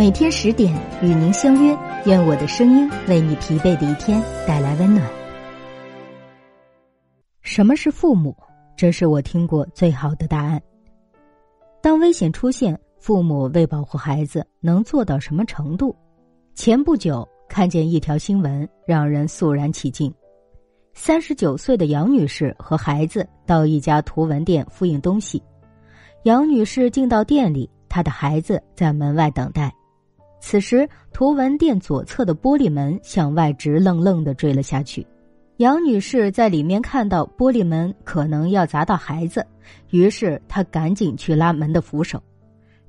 每天十点与您相约，愿我的声音为你疲惫的一天带来温暖。什么是父母？这是我听过最好的答案。当危险出现，父母为保护孩子能做到什么程度？前不久看见一条新闻，让人肃然起敬。三十九岁的杨女士和孩子到一家图文店复印东西，杨女士进到店里，她的孩子在门外等待。此时，图文店左侧的玻璃门向外直愣愣的坠了下去。杨女士在里面看到玻璃门可能要砸到孩子，于是她赶紧去拉门的扶手，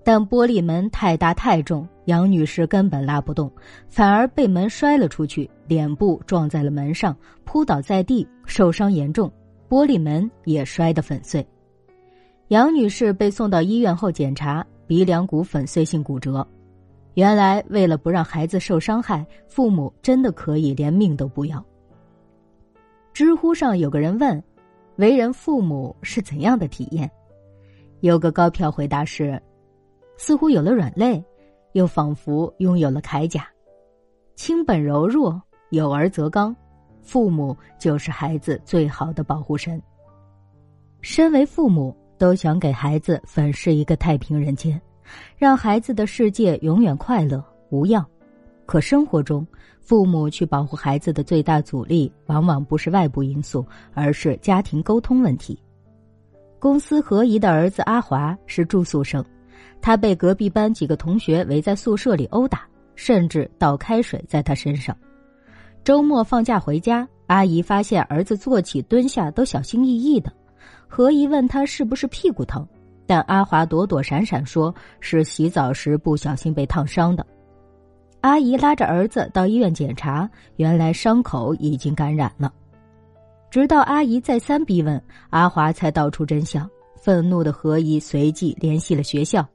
但玻璃门太大太重，杨女士根本拉不动，反而被门摔了出去，脸部撞在了门上，扑倒在地，受伤严重，玻璃门也摔得粉碎。杨女士被送到医院后检查，鼻梁骨粉碎性骨折。原来，为了不让孩子受伤害，父母真的可以连命都不要。知乎上有个人问：“为人父母是怎样的体验？”有个高票回答是：“似乎有了软肋，又仿佛拥有了铠甲。亲本柔弱，有儿则刚，父母就是孩子最好的保护神。身为父母，都想给孩子粉饰一个太平人间。”让孩子的世界永远快乐无恙，可生活中，父母去保护孩子的最大阻力，往往不是外部因素，而是家庭沟通问题。公司何姨的儿子阿华是住宿生，他被隔壁班几个同学围在宿舍里殴打，甚至倒开水在他身上。周末放假回家，阿姨发现儿子坐起蹲下都小心翼翼的，何姨问他是不是屁股疼。但阿华躲躲闪闪，说是洗澡时不小心被烫伤的。阿姨拉着儿子到医院检查，原来伤口已经感染了。直到阿姨再三逼问，阿华才道出真相。愤怒的何姨随即联系了学校，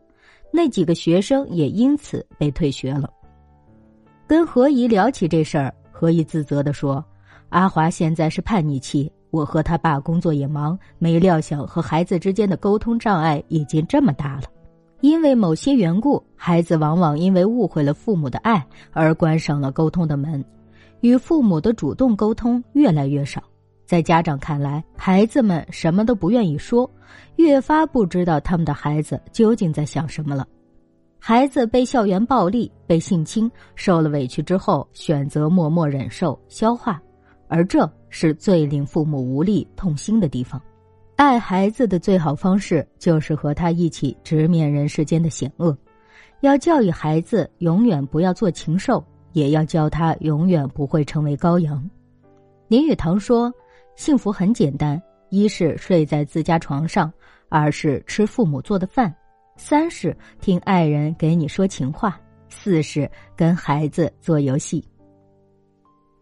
那几个学生也因此被退学了。跟何姨聊起这事儿，何姨自责的说：“阿华现在是叛逆期。”我和他爸工作也忙，没料想和孩子之间的沟通障碍已经这么大了。因为某些缘故，孩子往往因为误会了父母的爱而关上了沟通的门，与父母的主动沟通越来越少。在家长看来，孩子们什么都不愿意说，越发不知道他们的孩子究竟在想什么了。孩子被校园暴力、被性侵，受了委屈之后，选择默默忍受、消化，而这。是最令父母无力痛心的地方。爱孩子的最好方式，就是和他一起直面人世间的险恶。要教育孩子永远不要做禽兽，也要教他永远不会成为羔羊。林语堂说：“幸福很简单，一是睡在自家床上，二是吃父母做的饭，三是听爱人给你说情话，四是跟孩子做游戏。”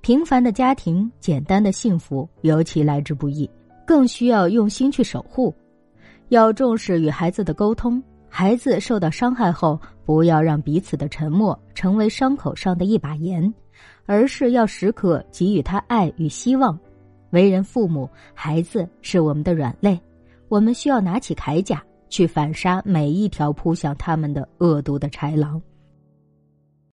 平凡的家庭，简单的幸福，尤其来之不易，更需要用心去守护。要重视与孩子的沟通，孩子受到伤害后，不要让彼此的沉默成为伤口上的一把盐，而是要时刻给予他爱与希望。为人父母，孩子是我们的软肋，我们需要拿起铠甲去反杀每一条扑向他们的恶毒的豺狼。